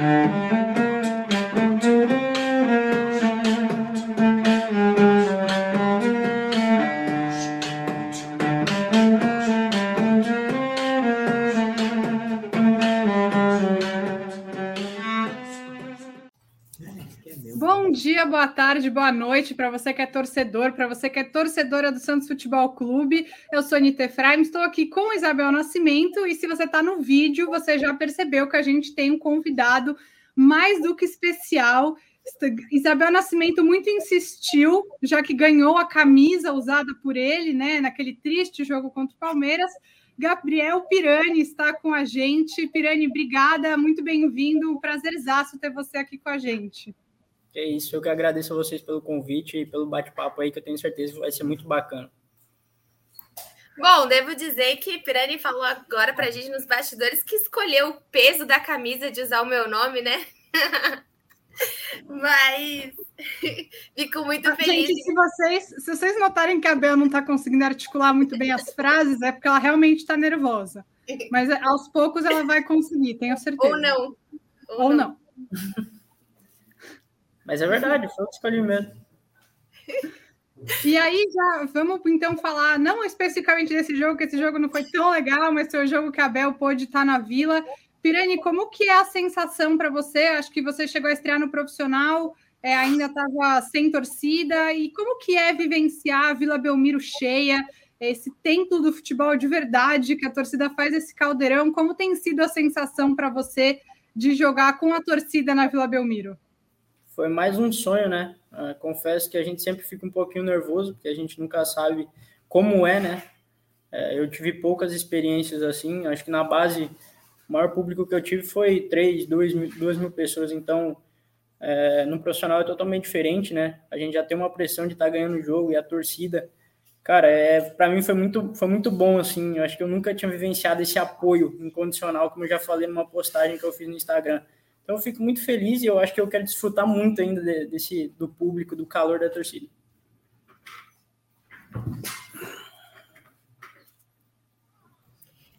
Bom boa tarde, boa noite para você que é torcedor, para você que é torcedora do Santos Futebol Clube. Eu sou Anitta Efraim, estou aqui com Isabel Nascimento e se você está no vídeo, você já percebeu que a gente tem um convidado mais do que especial. Isabel Nascimento muito insistiu, já que ganhou a camisa usada por ele, né, naquele triste jogo contra o Palmeiras. Gabriel Pirani está com a gente. Pirani, obrigada, muito bem-vindo. Prazerzaço ter você aqui com a gente. É isso, eu que agradeço a vocês pelo convite e pelo bate-papo aí, que eu tenho certeza que vai ser muito bacana. Bom, devo dizer que Pirani falou agora pra gente nos bastidores que escolheu o peso da camisa de usar o meu nome, né? Mas fico muito ah, feliz. Gente, se vocês, se vocês notarem que a Bel não está conseguindo articular muito bem as frases, é porque ela realmente está nervosa. Mas é, aos poucos ela vai conseguir, tenho certeza. Ou não. Ou, Ou não. não. Mas é verdade, foi o que escolhi mesmo. E aí já vamos então falar, não especificamente desse jogo, que esse jogo não foi tão legal, mas foi o jogo que a Bel pôde estar na vila. Pirani, como que é a sensação para você? Acho que você chegou a estrear no profissional, é, ainda estava sem torcida, e como que é vivenciar a Vila Belmiro cheia, esse templo do futebol de verdade, que a torcida faz esse caldeirão, como tem sido a sensação para você de jogar com a torcida na Vila Belmiro? Foi mais um sonho, né? Uh, confesso que a gente sempre fica um pouquinho nervoso, porque a gente nunca sabe como é, né? Uh, eu tive poucas experiências assim, acho que na base, o maior público que eu tive foi 3, 2 mil, 2 mil pessoas, então uh, no profissional é totalmente diferente, né? A gente já tem uma pressão de estar tá ganhando o jogo e a torcida, cara, é, para mim foi muito, foi muito bom, assim, eu acho que eu nunca tinha vivenciado esse apoio incondicional, como eu já falei numa postagem que eu fiz no Instagram. Então eu fico muito feliz e eu acho que eu quero desfrutar muito ainda desse do público, do calor da torcida.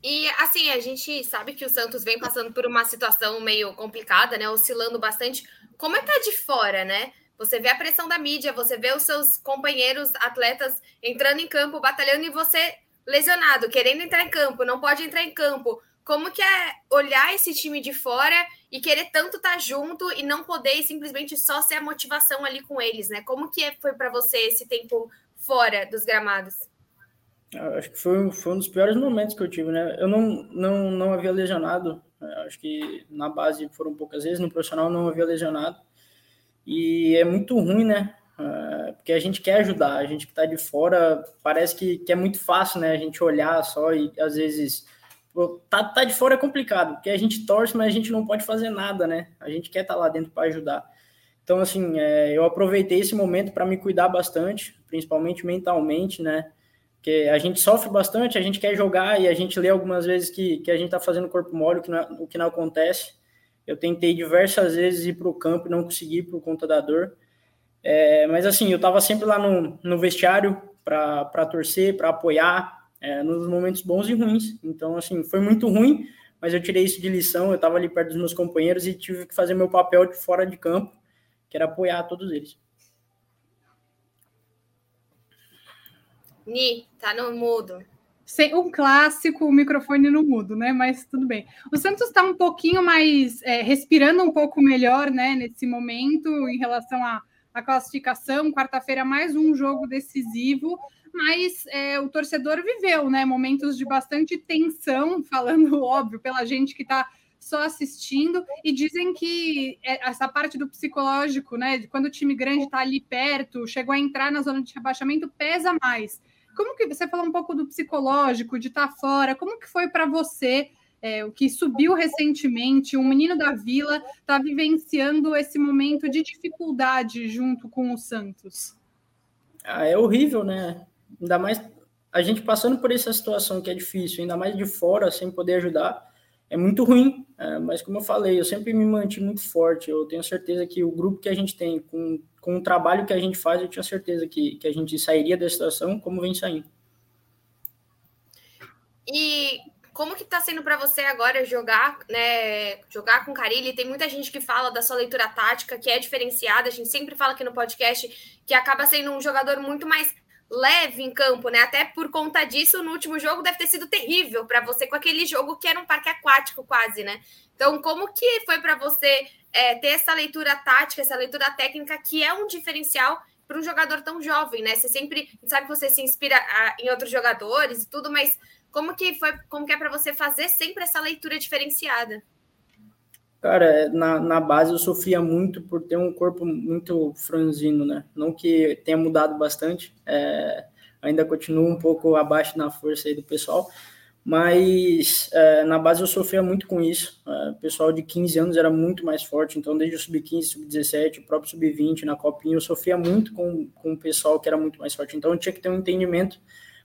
E assim, a gente sabe que o Santos vem passando por uma situação meio complicada, né? Oscilando bastante. Como é que tá de fora, né? Você vê a pressão da mídia, você vê os seus companheiros atletas entrando em campo, batalhando e você lesionado, querendo entrar em campo, não pode entrar em campo. Como que é olhar esse time de fora e querer tanto estar tá junto e não poder simplesmente só ser a motivação ali com eles, né? Como que foi para você esse tempo fora dos gramados? Eu acho que foi, foi um dos piores momentos que eu tive, né? Eu não, não, não havia lesionado, né? acho que na base foram poucas vezes, no profissional não havia lesionado. E é muito ruim, né? É, porque a gente quer ajudar, a gente que está de fora parece que, que é muito fácil, né? A gente olhar só e às vezes tá, tá de fora é complicado, porque a gente torce, mas a gente não pode fazer nada, né? A gente quer estar tá lá dentro para ajudar. Então, assim, é, eu aproveitei esse momento para me cuidar bastante, principalmente mentalmente, né? Porque a gente sofre bastante, a gente quer jogar e a gente lê algumas vezes que, que a gente está fazendo corpo mole, o que, não, o que não acontece. Eu tentei diversas vezes ir para o campo e não consegui por conta da dor. É, mas, assim, eu estava sempre lá no, no vestiário para torcer, para apoiar, é, nos momentos bons e ruins. Então, assim, foi muito ruim, mas eu tirei isso de lição. Eu estava ali perto dos meus companheiros e tive que fazer meu papel de fora de campo, que era apoiar todos eles. Ni, tá no mudo. Sem, um clássico, o microfone no mudo, né? Mas tudo bem. O Santos está um pouquinho mais é, respirando um pouco melhor, né? Nesse momento, em relação à, à classificação. Quarta-feira, mais um jogo decisivo mas é, o torcedor viveu, né? Momentos de bastante tensão, falando óbvio pela gente que está só assistindo, e dizem que é, essa parte do psicológico, né? De quando o time grande está ali perto, chegou a entrar na zona de rebaixamento, pesa mais. Como que você falou um pouco do psicológico, de estar tá fora? Como que foi para você? É, o que subiu recentemente, um menino da Vila está vivenciando esse momento de dificuldade junto com o Santos. Ah, é horrível, né? ainda mais a gente passando por essa situação que é difícil, ainda mais de fora, sem poder ajudar, é muito ruim. É, mas como eu falei, eu sempre me mantive muito forte. Eu tenho certeza que o grupo que a gente tem, com, com o trabalho que a gente faz, eu tinha certeza que, que a gente sairia da situação como vem saindo. E como que tá sendo para você agora jogar, né, jogar com Carilli? Tem muita gente que fala da sua leitura tática, que é diferenciada. A gente sempre fala aqui no podcast que acaba sendo um jogador muito mais leve em campo, né? Até por conta disso, no último jogo deve ter sido terrível para você com aquele jogo que era um parque aquático quase, né? Então, como que foi para você é, ter essa leitura tática, essa leitura técnica que é um diferencial para um jogador tão jovem, né? Você sempre sabe que você se inspira em outros jogadores e tudo, mas como que foi, como que é para você fazer sempre essa leitura diferenciada? Cara, na, na base eu sofria muito por ter um corpo muito franzino, né? Não que tenha mudado bastante, é, ainda continuo um pouco abaixo na força aí do pessoal, mas é, na base eu sofria muito com isso. É, o pessoal de 15 anos era muito mais forte, então desde o sub-15, sub-17, o próprio sub-20, na copinha, eu sofria muito com, com o pessoal que era muito mais forte. Então eu tinha que ter um entendimento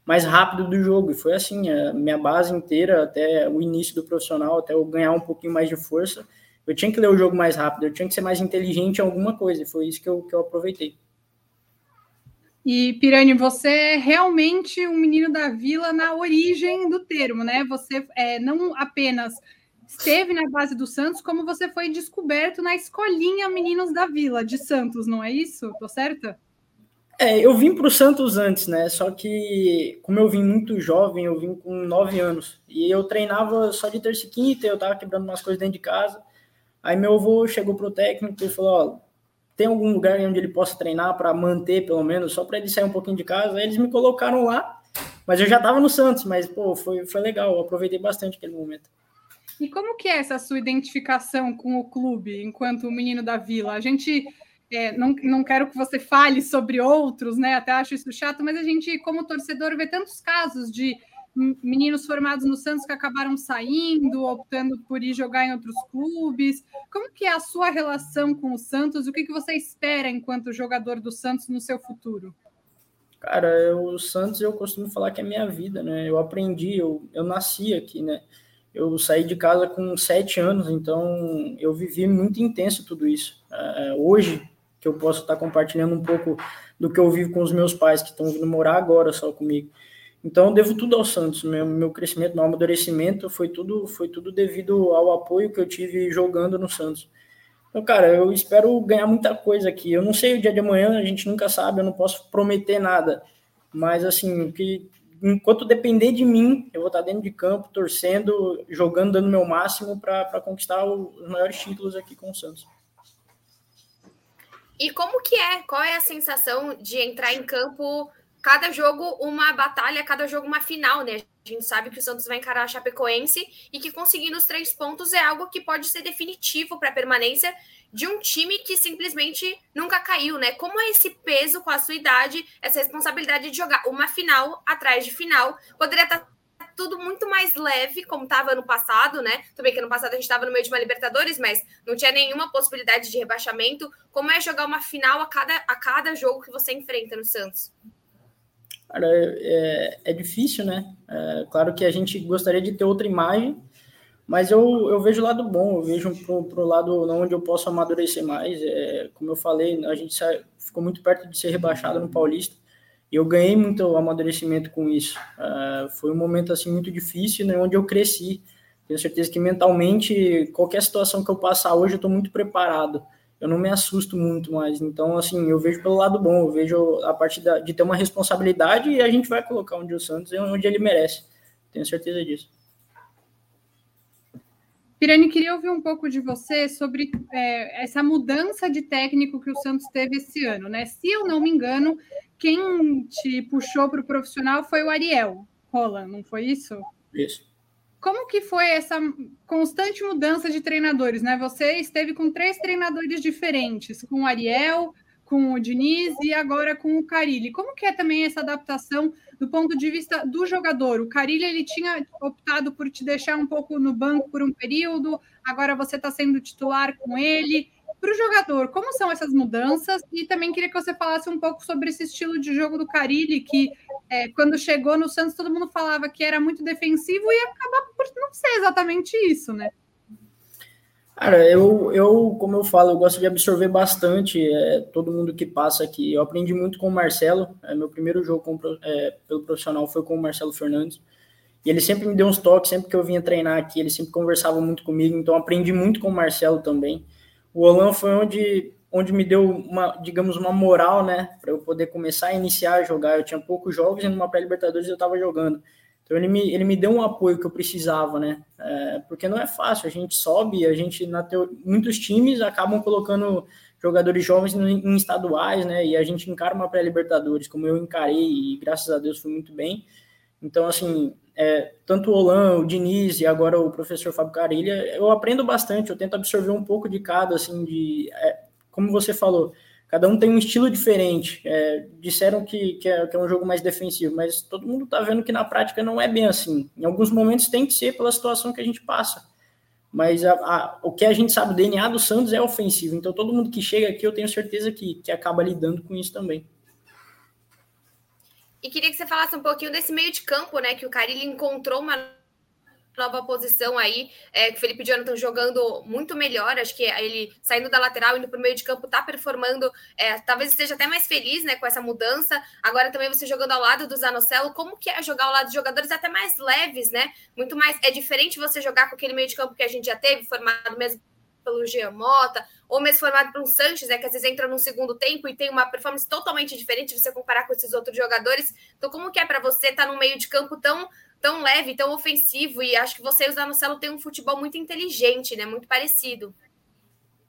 mais rápido do jogo. E foi assim, a minha base inteira, até o início do profissional, até eu ganhar um pouquinho mais de força, eu tinha que ler o jogo mais rápido, eu tinha que ser mais inteligente em alguma coisa. E foi isso que eu, que eu aproveitei. E, Pirani, você é realmente um menino da vila na origem do termo, né? Você é, não apenas esteve na base do Santos, como você foi descoberto na escolinha Meninos da Vila de Santos, não é isso? Tô certa? É, eu vim para o Santos antes, né? Só que, como eu vim muito jovem, eu vim com nove anos. E eu treinava só de terça e quinta, eu tava quebrando umas coisas dentro de casa. Aí meu avô chegou pro técnico e falou: Ó, tem algum lugar onde ele possa treinar para manter, pelo menos, só para ele sair um pouquinho de casa? Aí eles me colocaram lá, mas eu já tava no Santos, mas, pô, foi, foi legal, eu aproveitei bastante aquele momento. E como que é essa sua identificação com o clube enquanto menino da vila? A gente é, não, não quero que você fale sobre outros, né? Até acho isso chato, mas a gente, como torcedor, vê tantos casos de meninos formados no Santos que acabaram saindo, optando por ir jogar em outros clubes. Como que é a sua relação com o Santos? O que, que você espera enquanto jogador do Santos no seu futuro? Cara, eu, o Santos eu costumo falar que é minha vida, né? Eu aprendi, eu, eu nasci aqui, né? Eu saí de casa com sete anos, então eu vivi muito intenso tudo isso. É, hoje, que eu posso estar compartilhando um pouco do que eu vivo com os meus pais, que estão vindo morar agora só comigo. Então, eu devo tudo ao Santos. Meu, meu crescimento, meu amadurecimento foi tudo, foi tudo devido ao apoio que eu tive jogando no Santos. Então, cara, eu espero ganhar muita coisa aqui. Eu não sei o dia de amanhã, a gente nunca sabe, eu não posso prometer nada. Mas, assim, que enquanto depender de mim, eu vou estar dentro de campo, torcendo, jogando, dando meu máximo para conquistar os maiores títulos aqui com o Santos. E como que é? Qual é a sensação de entrar em campo cada jogo uma batalha, cada jogo uma final, né? A gente sabe que o Santos vai encarar a Chapecoense e que conseguindo os três pontos é algo que pode ser definitivo para a permanência de um time que simplesmente nunca caiu, né? Como é esse peso com a sua idade, essa responsabilidade de jogar uma final atrás de final? Poderia estar tá tudo muito mais leve, como estava ano passado, né? Também que ano passado a gente estava no meio de uma Libertadores, mas não tinha nenhuma possibilidade de rebaixamento. Como é jogar uma final a cada, a cada jogo que você enfrenta no Santos? Cara, é, é difícil, né? É, claro que a gente gostaria de ter outra imagem, mas eu, eu vejo o lado bom, eu vejo para o lado onde eu posso amadurecer mais. É, como eu falei, a gente ficou muito perto de ser rebaixado no Paulista eu ganhei muito amadurecimento com isso. Uh, foi um momento assim muito difícil, né, onde eu cresci. Tenho certeza que mentalmente qualquer situação que eu passar hoje eu estou muito preparado. Eu não me assusto muito mais. Então assim eu vejo pelo lado bom. Eu vejo a parte da, de ter uma responsabilidade e a gente vai colocar onde o Santos é onde ele merece. Tenho certeza disso. Pirani, queria ouvir um pouco de você sobre é, essa mudança de técnico que o Santos teve esse ano, né? Se eu não me engano, quem te puxou para o profissional foi o Ariel Roland, não foi isso? Isso. Como que foi essa constante mudança de treinadores, né? Você esteve com três treinadores diferentes, com o Ariel, com o Diniz e agora com o Carilli. Como que é também essa adaptação do ponto de vista do jogador? O Carilli ele tinha optado por te deixar um pouco no banco por um período, agora você está sendo titular com ele. Para o jogador, como são essas mudanças? E também queria que você falasse um pouco sobre esse estilo de jogo do Carilli, que é, quando chegou no Santos todo mundo falava que era muito defensivo e acaba por não ser exatamente isso, né? Cara, eu, eu, como eu falo, eu gosto de absorver bastante é, todo mundo que passa aqui. Eu aprendi muito com o Marcelo. É, meu primeiro jogo com, é, pelo profissional foi com o Marcelo Fernandes. E ele sempre me deu uns toques, sempre que eu vinha treinar aqui, ele sempre conversava muito comigo, então aprendi muito com o Marcelo também. O Olan foi onde, onde me deu uma, digamos, uma moral, né, para eu poder começar a iniciar a jogar. Eu tinha poucos jogos e numa pré-libertadores eu estava jogando. Então ele me, ele me deu um apoio que eu precisava, né? É, porque não é fácil, a gente sobe, a gente, na teo... muitos times acabam colocando jogadores jovens em estaduais, né? E a gente encara uma pré-libertadores, como eu encarei, e graças a Deus foi muito bem. Então, assim, é, tanto o Olan, o Diniz e agora o professor Fábio Carilha, eu aprendo bastante, eu tento absorver um pouco de cada, assim, de, é, como você falou, cada um tem um estilo diferente. É, disseram que, que é, que, é, um jogo mais defensivo, mas todo mundo está vendo que na prática não é bem assim. Em alguns momentos tem que ser pela situação que a gente passa. Mas a, a, o que a gente sabe, o DNA do Santos é ofensivo. Então todo mundo que chega aqui, eu tenho certeza que, que acaba lidando com isso também. E queria que você falasse um pouquinho desse meio de campo, né? Que o Carilli encontrou uma nova posição aí, é, que o Felipe Jonathan jogando muito melhor, acho que ele saindo da lateral, indo para o meio de campo, tá performando, é, talvez esteja até mais feliz, né, com essa mudança, agora também você jogando ao lado do Zanocelo, como que é jogar ao lado de jogadores até mais leves, né, muito mais, é diferente você jogar com aquele meio de campo que a gente já teve, formado mesmo pelo Jean Mota, ou mesmo formado por um Sanches, né, que às vezes entra no segundo tempo e tem uma performance totalmente diferente você comparar com esses outros jogadores. Então, como que é para você estar tá no meio de campo tão tão leve, tão ofensivo, e acho que você e o Zanocelo têm um futebol muito inteligente, né, muito parecido.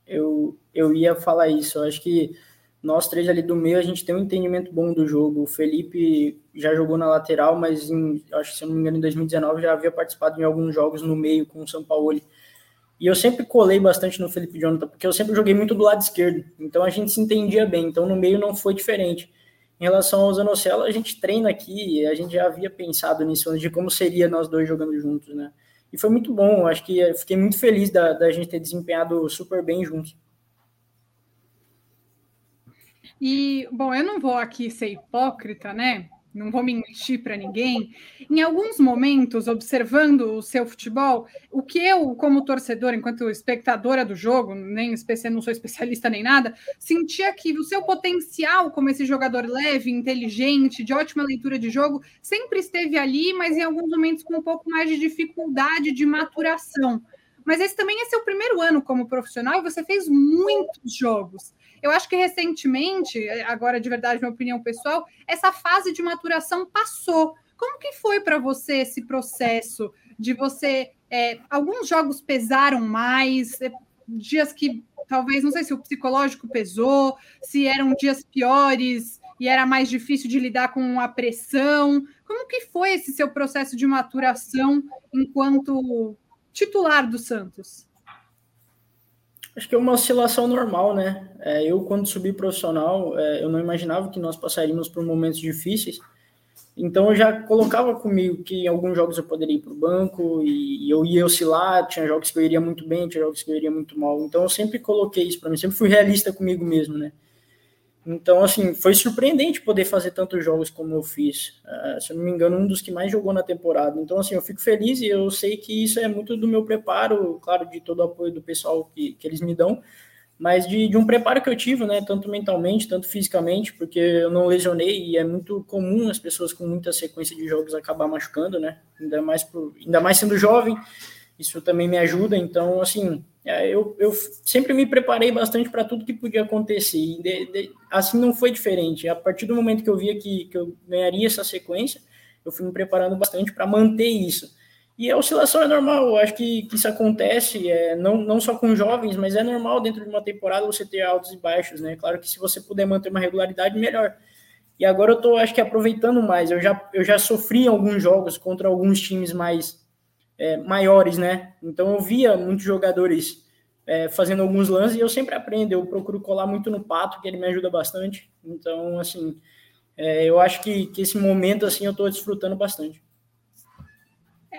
Eu, eu ia falar isso, eu acho que nós três ali do meio, a gente tem um entendimento bom do jogo. O Felipe já jogou na lateral, mas em, acho que se não me engano, em 2019 já havia participado em alguns jogos no meio com o São Paulo. E eu sempre colei bastante no Felipe Jonathan, porque eu sempre joguei muito do lado esquerdo. Então a gente se entendia bem. Então no meio não foi diferente. Em relação ao Zanocelo, a gente treina aqui, a gente já havia pensado nisso, de como seria nós dois jogando juntos, né? E foi muito bom, acho que fiquei muito feliz da, da gente ter desempenhado super bem juntos. E, bom, eu não vou aqui ser hipócrita, né? Não vou mentir para ninguém, em alguns momentos, observando o seu futebol, o que eu, como torcedor, enquanto espectadora do jogo, nem não sou especialista nem nada, sentia que o seu potencial como esse jogador leve, inteligente, de ótima leitura de jogo, sempre esteve ali, mas em alguns momentos com um pouco mais de dificuldade de maturação. Mas esse também é seu primeiro ano como profissional e você fez muitos jogos. Eu acho que recentemente, agora de verdade, minha opinião pessoal, essa fase de maturação passou. Como que foi para você esse processo de você? É, alguns jogos pesaram mais, é, dias que talvez, não sei se o psicológico pesou, se eram dias piores e era mais difícil de lidar com a pressão. Como que foi esse seu processo de maturação enquanto titular do Santos? Acho que é uma oscilação normal, né? É, eu, quando subi profissional, é, eu não imaginava que nós passaríamos por momentos difíceis. Então, eu já colocava comigo que em alguns jogos eu poderia ir para o banco e, e, eu ia oscilar. Tinha jogos que eu iria muito bem, tinha jogos que eu iria muito mal. Então, eu sempre coloquei isso para mim, sempre fui realista comigo mesmo, né? Então, assim, foi surpreendente poder fazer tantos jogos como eu fiz. Uh, se eu não me engano, um dos que mais jogou na temporada. Então, assim, eu fico feliz e eu sei que isso é muito do meu preparo, claro, de todo o apoio do pessoal que, que eles me dão, mas de, de um preparo que eu tive, né, tanto mentalmente, tanto fisicamente, porque eu não lesionei e é muito comum as pessoas com muita sequência de jogos acabar machucando, né, ainda mais, por, ainda mais sendo jovem, isso também me ajuda. Então, assim, é, eu, eu sempre me preparei bastante para tudo que podia acontecer. De, de, assim não foi diferente. A partir do momento que eu via que, que eu ganharia essa sequência, eu fui me preparando bastante para manter isso. E a oscilação é normal, eu acho que, que isso acontece, é, não, não só com jovens, mas é normal dentro de uma temporada você ter altos e baixos, né? Claro que se você puder manter uma regularidade, melhor. E agora eu estou, acho que, aproveitando mais. Eu já, eu já sofri alguns jogos contra alguns times mais é, maiores, né? Então eu via muitos jogadores é, fazendo alguns lances e eu sempre aprendo. Eu procuro colar muito no pato, que ele me ajuda bastante. Então, assim, é, eu acho que, que esse momento assim eu estou desfrutando bastante.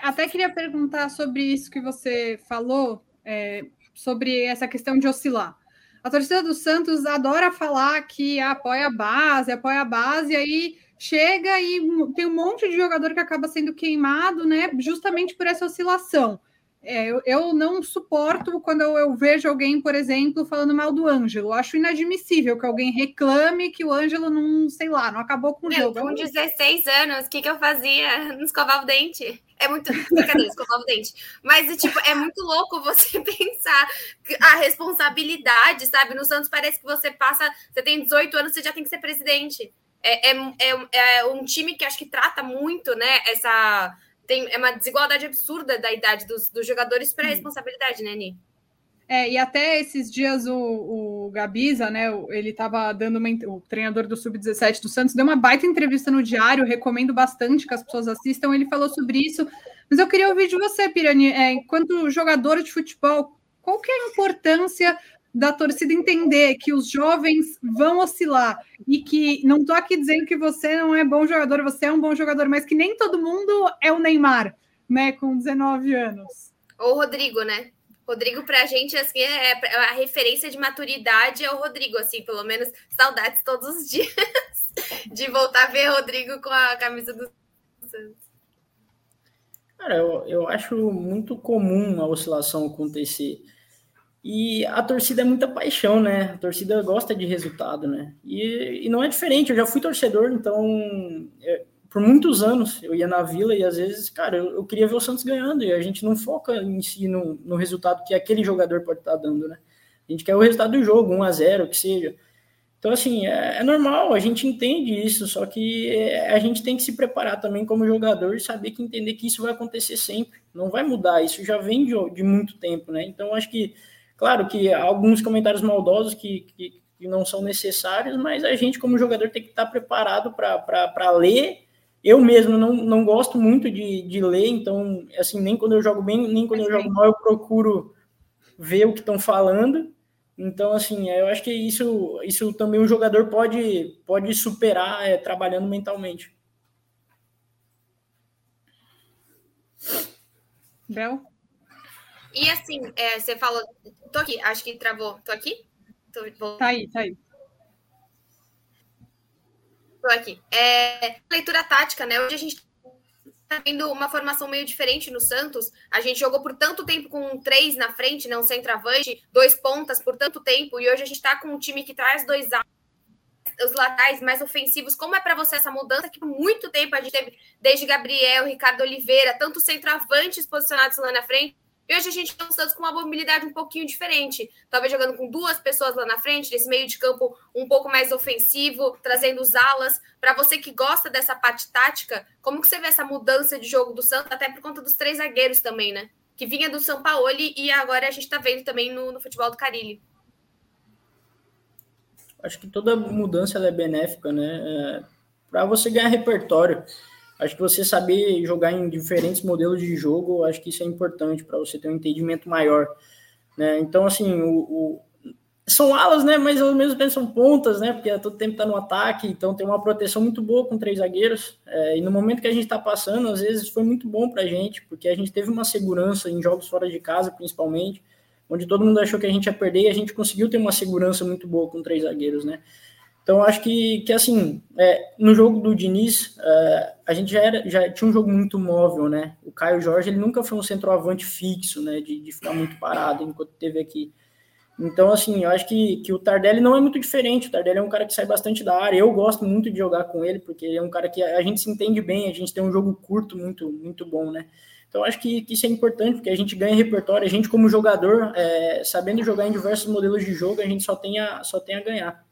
Até queria perguntar sobre isso que você falou, é, sobre essa questão de oscilar. A torcida do Santos adora falar que apoia a base, apoia a base, e aí chega e tem um monte de jogador que acaba sendo queimado, né? Justamente por essa oscilação. É, eu, eu, não suporto quando eu, eu, vejo alguém, por exemplo, falando mal do Ângelo. Eu acho inadmissível que alguém reclame que o Ângelo não, sei lá, não acabou com o Meu, jogo. Com 16 anos, o que, que eu fazia? Não escovava o dente. É muito. Brincadeira, escovar o dente. Mas, tipo, é muito louco você pensar a responsabilidade, sabe? No Santos parece que você passa. Você tem 18 anos, você já tem que ser presidente. É, é, é, é um time que acho que trata muito, né? Essa. Tem, é uma desigualdade absurda da idade dos, dos jogadores para a responsabilidade, né, Ni? É, e até esses dias o, o Gabiza, né, ele estava dando uma, o treinador do Sub-17 do Santos, deu uma baita entrevista no Diário, recomendo bastante que as pessoas assistam, ele falou sobre isso, mas eu queria ouvir de você, Pirani, é, enquanto jogador de futebol, qual que é a importância da torcida entender que os jovens vão oscilar e que não estou aqui dizendo que você não é bom jogador, você é um bom jogador, mas que nem todo mundo é o Neymar, né, com 19 anos. Ou o Rodrigo, né? Rodrigo, pra gente, assim, é, é a referência de maturidade é o Rodrigo, assim, pelo menos saudades todos os dias de voltar a ver Rodrigo com a camisa do Santos. Cara, eu, eu acho muito comum a oscilação acontecer. E a torcida é muita paixão, né? A torcida gosta de resultado, né? E, e não é diferente, eu já fui torcedor, então é, por muitos anos eu ia na vila e às vezes, cara, eu, eu, queria ver o Santos ganhando e a gente não foca em si no, no resultado que aquele jogador pode estar dando, né? A gente quer o resultado do jogo, 1 a 0 que seja. Então, assim, é, é normal, a gente entende isso, só que é, a gente tem que se preparar também como jogador e saber que entender que isso vai acontecer sempre, não vai mudar, isso já vem de, de muito tempo, né? Então, acho que, claro que há alguns comentários maldosos que, que, que não são necessários, mas a gente, como jogador, tem que estar preparado para ler eu mesmo não, não gosto muito de, de ler, então, assim, nem quando eu jogo bem, nem quando eu jogo mal, eu procuro ver o que estão falando. Então, assim, eu acho que isso, isso também o jogador pode, pode superar é, trabalhando mentalmente. Bel? E assim, é, você falou. Tô aqui, acho que travou. Tô aqui? Tô, tá aí, tá aí. Estou aqui. É, leitura tática, né? Hoje a gente está vendo uma formação meio diferente no Santos. A gente jogou por tanto tempo com três na frente, né? Um centroavante, dois pontas por tanto tempo, e hoje a gente está com um time que traz dois os laterais mais ofensivos. Como é para você essa mudança que por muito tempo a gente teve desde Gabriel, Ricardo Oliveira, tantos centroavantes posicionados lá na frente? E hoje a gente tem um Santos com uma mobilidade um pouquinho diferente. Talvez jogando com duas pessoas lá na frente, nesse meio de campo um pouco mais ofensivo, trazendo os alas. Para você que gosta dessa parte tática, como que você vê essa mudança de jogo do Santos, até por conta dos três zagueiros também, né? Que vinha do São Paulo e agora a gente está vendo também no, no futebol do Carilli. Acho que toda mudança é benéfica, né? É, Para você ganhar repertório. Acho que você saber jogar em diferentes modelos de jogo, acho que isso é importante para você ter um entendimento maior. Né? Então, assim, o, o, são alas, né? Mas ao mesmo tempo são pontas, né? Porque todo tempo está no ataque, então tem uma proteção muito boa com três zagueiros. É, e no momento que a gente está passando, às vezes foi muito bom para a gente, porque a gente teve uma segurança em jogos fora de casa, principalmente, onde todo mundo achou que a gente ia perder e a gente conseguiu ter uma segurança muito boa com três zagueiros, né? Então, acho que, que assim, é, no jogo do Diniz, é, a gente já, era, já tinha um jogo muito móvel, né? O Caio Jorge, ele nunca foi um centroavante fixo, né? De, de ficar muito parado enquanto teve aqui. Então, assim, eu acho que, que o Tardelli não é muito diferente. O Tardelli é um cara que sai bastante da área. Eu gosto muito de jogar com ele, porque ele é um cara que a gente se entende bem, a gente tem um jogo curto muito, muito bom, né? Então, acho que, que isso é importante, porque a gente ganha repertório. A gente, como jogador, é, sabendo jogar em diversos modelos de jogo, a gente só tem a, só tem a ganhar.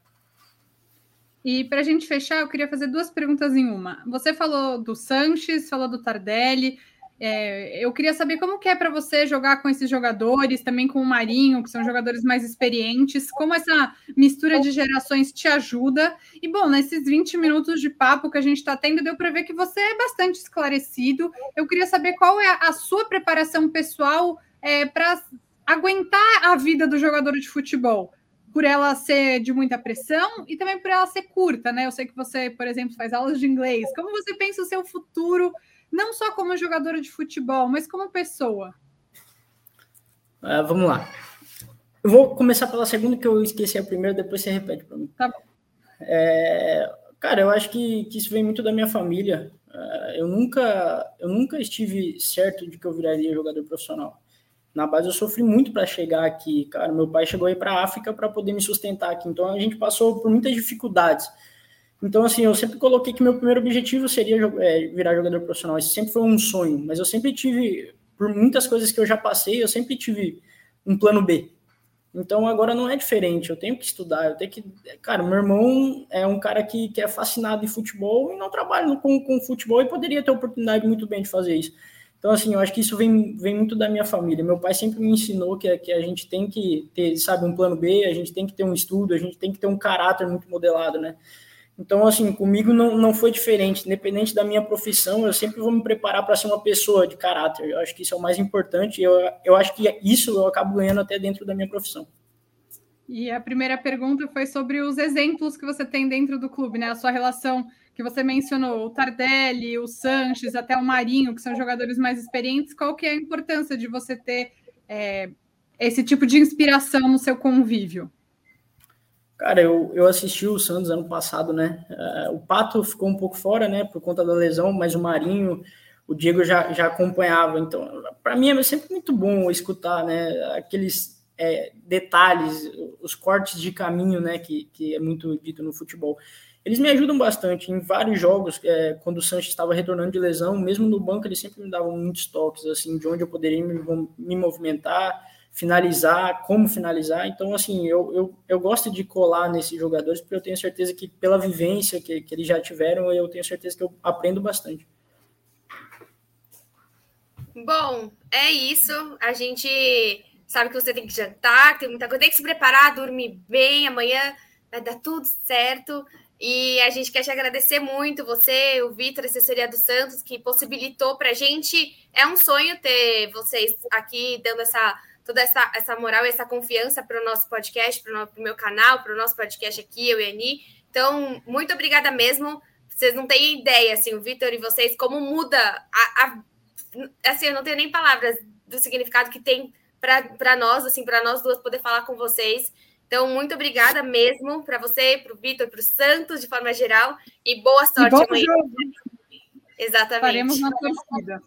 E para a gente fechar, eu queria fazer duas perguntas em uma. Você falou do Sanches, falou do Tardelli. É, eu queria saber como que é para você jogar com esses jogadores, também com o Marinho, que são jogadores mais experientes, como essa mistura de gerações te ajuda. E, bom, nesses 20 minutos de papo que a gente está tendo, deu para ver que você é bastante esclarecido. Eu queria saber qual é a sua preparação pessoal é, para aguentar a vida do jogador de futebol por ela ser de muita pressão e também por ela ser curta, né? Eu sei que você, por exemplo, faz aulas de inglês. Como você pensa o seu futuro, não só como jogadora de futebol, mas como pessoa? Uh, vamos lá. Eu vou começar pela segunda, que eu esqueci a primeira, depois você repete para mim. Tá bom. É, cara, eu acho que, que, isso vem muito da minha família. Uh, eu, nunca, eu nunca estive certo de que eu viraria jogador profissional na base eu sofri muito para chegar aqui, cara. Meu pai chegou aí para a África para poder me sustentar aqui, então a gente passou por muitas dificuldades. Então, assim, eu sempre coloquei que meu primeiro objetivo seria é, virar jogador profissional. Isso sempre foi um sonho, mas eu sempre tive, por muitas coisas que eu já passei, eu sempre tive um plano B. Então agora não é diferente, eu tenho que estudar, eu tenho que. Cara, meu irmão é um cara que, que é fascinado em futebol e não trabalha com, com futebol e poderia ter oportunidade muito bem de fazer isso. Então, assim, eu acho que isso vem, vem muito da minha família. Meu pai sempre me ensinou que, que a gente tem que ter, sabe, um plano B, a gente tem que ter um estudo, a gente tem que ter um caráter muito modelado, né? Então, assim, comigo não, não foi diferente. Independente da minha profissão, eu sempre vou me preparar para ser uma pessoa de caráter. Eu acho que isso é o mais importante. Eu, eu acho que isso eu acabo ganhando até dentro da minha profissão. E a primeira pergunta foi sobre os exemplos que você tem dentro do clube, né? A sua relação que você mencionou, o Tardelli, o Sanches, até o Marinho, que são jogadores mais experientes. Qual que é a importância de você ter é, esse tipo de inspiração no seu convívio? Cara, eu, eu assisti o Santos ano passado, né? Uh, o Pato ficou um pouco fora, né, por conta da lesão, mas o Marinho, o Diego já, já acompanhava. Então, para mim é sempre muito bom escutar, né, aqueles é, detalhes, os cortes de caminho, né, que, que é muito dito no futebol. Eles me ajudam bastante em vários jogos, é, quando o Sanches estava retornando de lesão, mesmo no banco, eles sempre me davam muitos toques, assim, de onde eu poderia me, me movimentar, finalizar, como finalizar. Então, assim, eu, eu, eu gosto de colar nesses jogadores, porque eu tenho certeza que, pela vivência que, que eles já tiveram, eu tenho certeza que eu aprendo bastante. Bom, é isso. A gente sabe que você tem que jantar, tem muita coisa, tem que se preparar, dormir bem. Amanhã vai dar tudo certo. E a gente quer te agradecer muito, você, o Vitor, assessoria do Santos, que possibilitou para a gente. É um sonho ter vocês aqui dando essa toda essa, essa moral e essa confiança para o nosso podcast, para o meu canal, para o nosso podcast aqui, eu e a Ani. Então, muito obrigada mesmo. Vocês não têm ideia, assim, o Vitor e vocês, como muda a, a, Assim, eu não tenho nem palavras do significado que tem para nós, assim, para nós duas poder falar com vocês. Então, muito obrigada mesmo para você, para o Vitor, para o Santos, de forma geral, e boa sorte e amanhã. Jogo. Exatamente. Faremos uma torcida.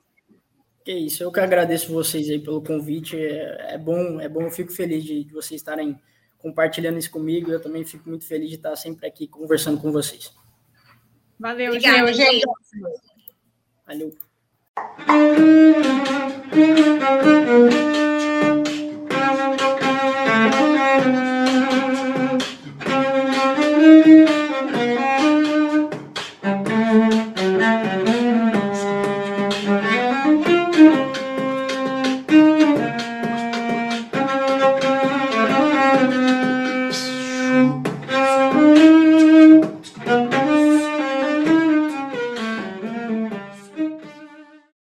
Que isso, eu que agradeço vocês aí pelo convite. É, é bom, é bom, eu fico feliz de, de, vocês estarem compartilhando isso comigo. Eu também fico muito feliz de estar sempre aqui conversando com vocês. Valeu, Obrigada, gente. Valeu.